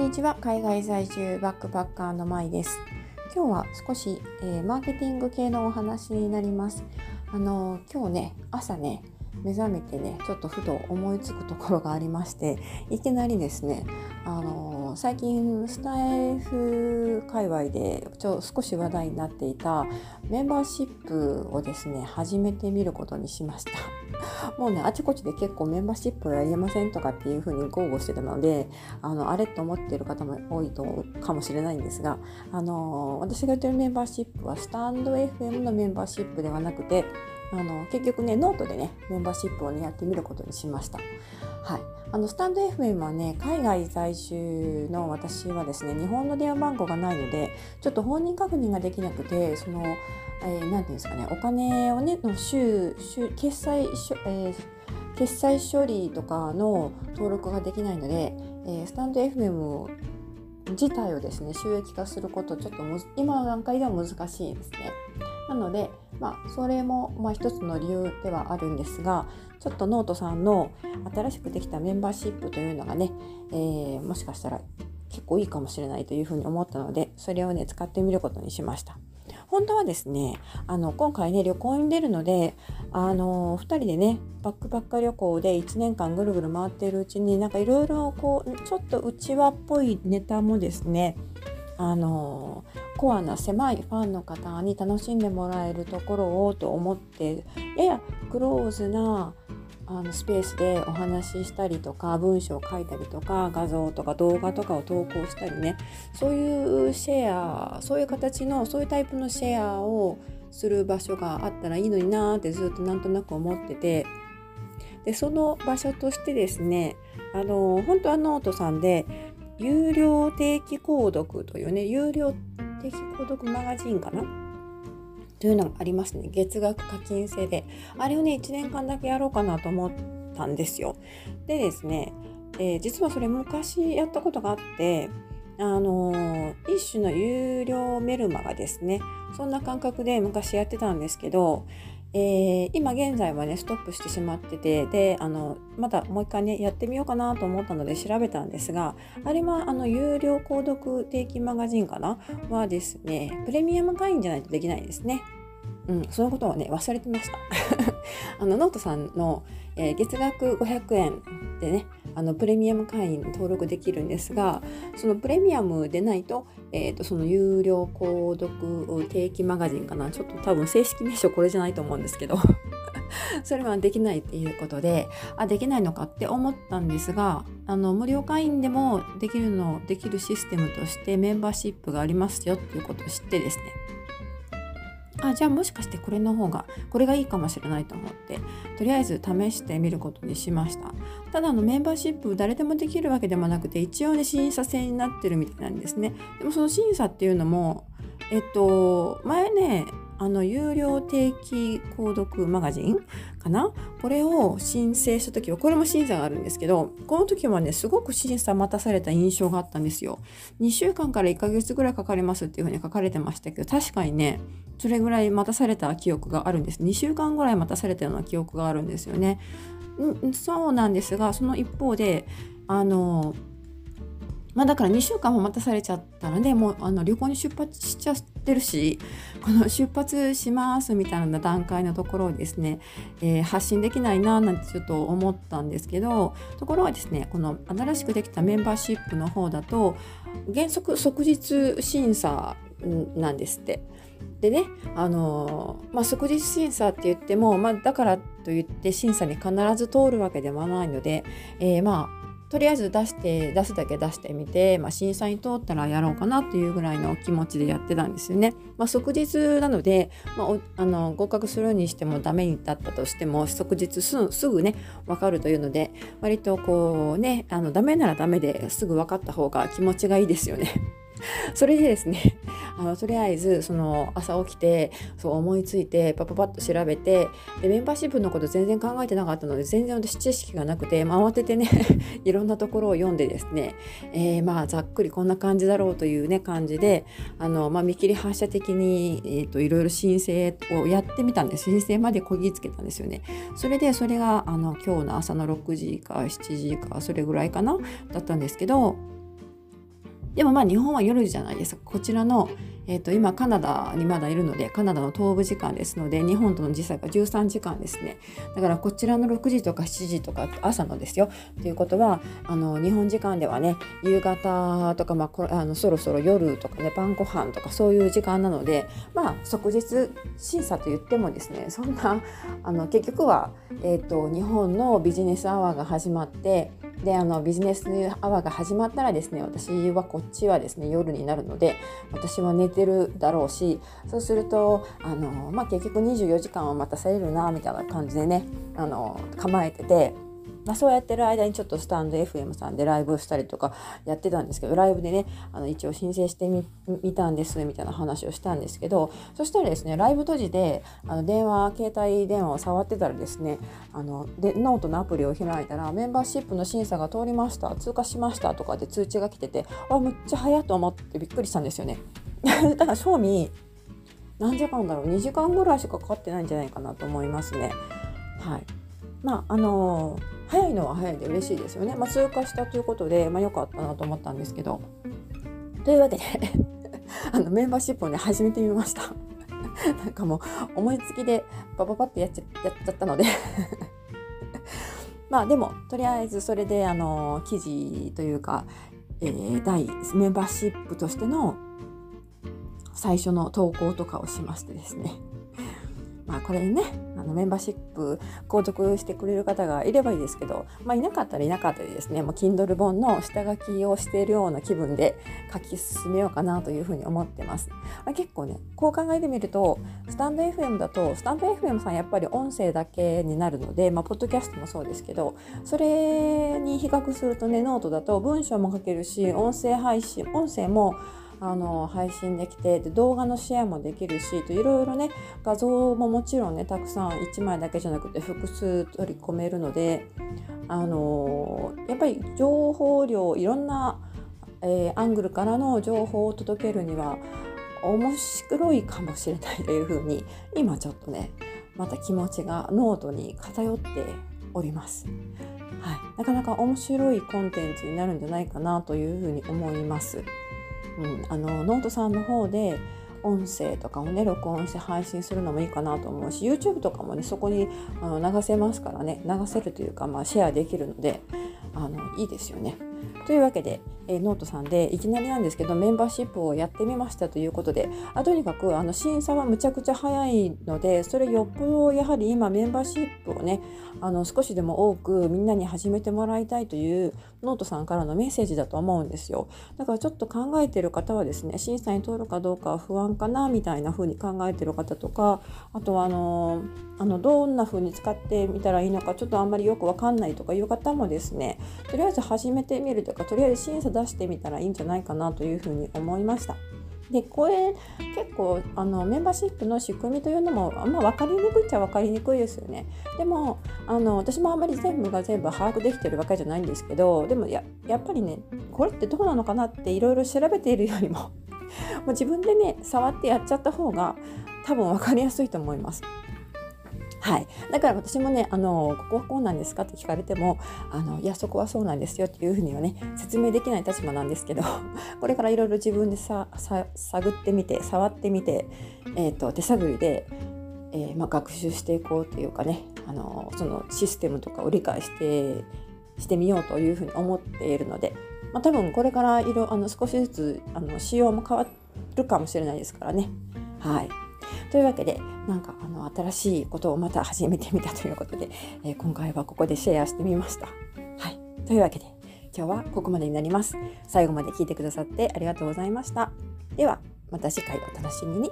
にちは。海外在住バックパッカーのまいです。今日は少し、えー、マーケティング系のお話になります。あの今日ね朝ね目覚めてねちょっとふと思いつくところがありましていきなりですねあの最近スタイフ界隈でちょ少し話題になっていたメンバーシップをですね始めてみることにしました もうねあちこちで結構メンバーシップをやりませんとかっていう風に豪語してたのであのあれと思ってる方も多いとかもしれないんですがあの私が言ってるメンバーシップはスタンド FM のメンバーシップではなくてあの結局ねノートでねメンバーシップをねやってみることにしました。はい、あのスタンド FM はね海外在住の私はですね日本の電話番号がないのでちょっと本人確認ができなくてそのえー、て言うんですかねお金をねの週週決済しょ、えー、決済処理とかの登録ができないので、えー、スタンド FM 自体をですね収益化することちょっと今の段階では難しいですね。なので、まあ、それも、まあ、一つの理由ではあるんですがちょっとノートさんの新しくできたメンバーシップというのがね、えー、もしかしたら結構いいかもしれないというふうに思ったのでそれをね使ってみることにしました。本当はですねあの今回ね旅行に出るのであの2人でねバックパッカー旅行で1年間ぐるぐる回っているうちになんかいろいろこうちょっと内輪っぽいネタもですねあのコアな狭いファンの方に楽しんでもらえるところをと思ってややクローズなあのスペースでお話ししたりとか文章を書いたりとか画像とか動画とかを投稿したりね。そういうシェアそういう形のそういうタイプのシェアをする場所があったらいいのになーってずっとなんとなく思ってて。でその場所としてですねあの本当はノートさんで有料定期購読というね有料定期購読マガジンかな？というのがありますね。月額課金制で。あれをね1年間だけやろうかなと思ったんですよ。でですね、えー、実はそれ昔やったことがあってあのー、一種の有料メルマがですねそんな感覚で昔やってたんですけど、えー、今現在はねストップしてしまっててであのまたもう一回ねやってみようかなと思ったので調べたんですがあれはあの有料購読定期マガジンかな？はですねプレミアム会員じゃないとできないですね。うん、そのことをね忘れてました あのノートさんの、えー、月額500円でねあのプレミアム会員登録できるんですがそのプレミアムでないと,、えーと、その有料購読定期マガジンかなちょっと多分正式名称これじゃないと思うんですけど それはできないっていうことであできないのかって思ったんですがあの無料会員でもできるのできるシステムとしてメンバーシップがありますよっていうことを知ってですねあじゃあもしかしてこれの方がこれがいいかもしれないと思ってとりあえず試してみることにしました。ただのメンバーシップ誰でもできるわけでもなくて一応ね審査制になってるみたいなんですね。でもその審査っていうのもえっと前ねあの有料定期購読マガジンかな？これを申請した時はこれも審査があるんですけどこの時はねすごく審査待たされた印象があったんですよ。2週間から1ヶ月ぐらいかかりますっていうふうに書かれてましたけど確かにねそれぐらい待たされた記憶があるんです2週間ぐらい待たされたような記憶があるんですよねんそうなんですがその一方であのまあ、だから2週間も待たされちゃったのでもうあの旅行に出発しちゃってるしこの出発しますみたいな段階のところをですね、えー、発信できないななんてちょっと思ったんですけどところがですねこの新しくできたメンバーシップの方だと原則即日審査なんですって。でね、あのまあ、即日審査って言っても、まあ、だからといって審査に必ず通るわけではないので、えー、まあとりあえず出して出すだけ出してみて、まあ、審査に通ったらやろうかなっていうぐらいの気持ちでやってたんですよね。まあ、即日なので、まあ、あの合格するにしてもダメになったとしても即日すぐね分かるというので割とこうねあのダメならダメですぐ分かった方が気持ちがいいですよね。それでですね あのとりあえずその朝起きてそう思いついてパパパッと調べてでメンバーシップのこと全然考えてなかったので全然私知識がなくて、まあ、慌ててね いろんなところを読んでですね、えー、まあざっくりこんな感じだろうというね感じであの、まあ、見切り発車的に、えーと、いろいろ申請をやってみたんです申請までこぎつけたんですよね。それでそれがあの今日の朝の6時か7時かそれぐらいかなだったんですけどでもまあ日本は夜じゃないです。かこちらの、えー、と今カナダにまだいるのでカナダの東部時間ですので日本との時差が13時間ですね。だからこちらの6時とか7時とか朝のですよ。ということはあの日本時間ではね夕方とか、まあ、あのそろそろ夜とかね晩ご飯とかそういう時間なのでまあ即日審査と言ってもですねそんなあの結局は、えーと日本のビジネスアワーが始まってであのビジネスアワーが始まったらですね私はこっちはですね夜になるので私は寝てるだろうしそうするとあの、まあ、結局24時間は待たされるなみたいな感じでねあの構えてて。まあ、そうやってる間にちょっとスタンド FM さんでライブしたりとかやってたんですけどライブでねあの一応申請してみたんですみたいな話をしたんですけどそしたらですねライブ閉じであの電話携帯電話を触ってたらですねあのでノートのアプリを開いたらメンバーシップの審査が通りました通過しましたとかで通知が来ててあむっちゃ早いと思ってびっくりしたんですよね。だから正味何時間だろう？2時間ぐらいしかかかってないんじゃないかなと思いますね。はいまああのー早いのは早いで嬉しいですよね。まあ、通過したということで、まあ、良かったなと思ったんですけど。というわけで あのメンバーシップをね始めてみました。なんかもう思いつきでパパパってやっちゃやっちゃったので まあでもとりあえずそれであの記事というか、えー、第メンバーシップとしての最初の投稿とかをしましてですねまあこれにねあのメンバーシップ購読してくれる方がいればいいですけど、まあ、いなかったらいなかったでですねもう Kindle 本の下書きをしているような気分で書き進めようかなというふうに思ってます。まあ、結構ねこう考えてみるとスタンド FM だとスタンド FM さんやっぱり音声だけになるので、まあ、ポッドキャストもそうですけどそれに比較するとねノートだと文章も書けるし音声配信音声もあの配信できてで動画のシェアもできるしといろいろね画像ももちろんねたくさん1枚だけじゃなくて複数取り込めるのであのやっぱり情報量いろんな、えー、アングルからの情報を届けるには面白いかもしれないというふうに今ちょっとねまた気持ちがノートに偏っております。はい、なかなか面白いコンテンツになるんじゃないかなというふうに思います。うん、あのノートさんの方で音声とかをね録音して配信するのもいいかなと思うし YouTube とかもねそこにあの流せますからね流せるというか、まあ、シェアできるのであのいいですよね。というわけで、えー、ノートさんでいきなりなんですけどメンバーシップをやってみましたということであとにかくあの審査はむちゃくちゃ早いのでそれよっぽどやはり今メンバーシップをねあの少しでも多くみんなに始めてもらいたいというノートさんからのメッセージだと思うんですよ。だからちょっと考えてる方はですね審査に通るかどうかは不安かなみたいな風に考えてる方とかあとはあのあのどんな風に使ってみたらいいのかちょっとあんまりよくわかんないとかいう方もですねとりあえず始めてみるとかとりあえず審査出してみたらいいんじゃないかなというふうに思いました。でこれ結構あのメンバーシップの仕組みというのも、まあ、分かりにくいっちゃ分かりにくいですよね。でもあの私もあんまり全部が全部把握できてるわけじゃないんですけどでもややっぱりねこれってどうなのかなっていろいろ調べているよりも もう自分でね触ってやっちゃった方が多分分かりやすいと思います。はい、だから私もねあのここはこうなんですか？って聞かれてもあのいやそこはそうなんですよっていうふうにはね説明できない立場なんですけど これからいろいろ自分でさ探ってみて触ってみて、えーと、手探りで、えー、まあ、学習していこうというかねあのそのシステムとかを理解してしてみようというふうに思っているので、まあ、多分これからいろあの少しずつあの仕様も変わるかもしれないですからね。はい。というわけでなんかあの新しいことをまた始めてみたということで、えー、今回はここでシェアしてみました。はい、というわけで今日はここまでになります。最後まで聞いてくださってありがとうございました。ではまた次回お楽しみに。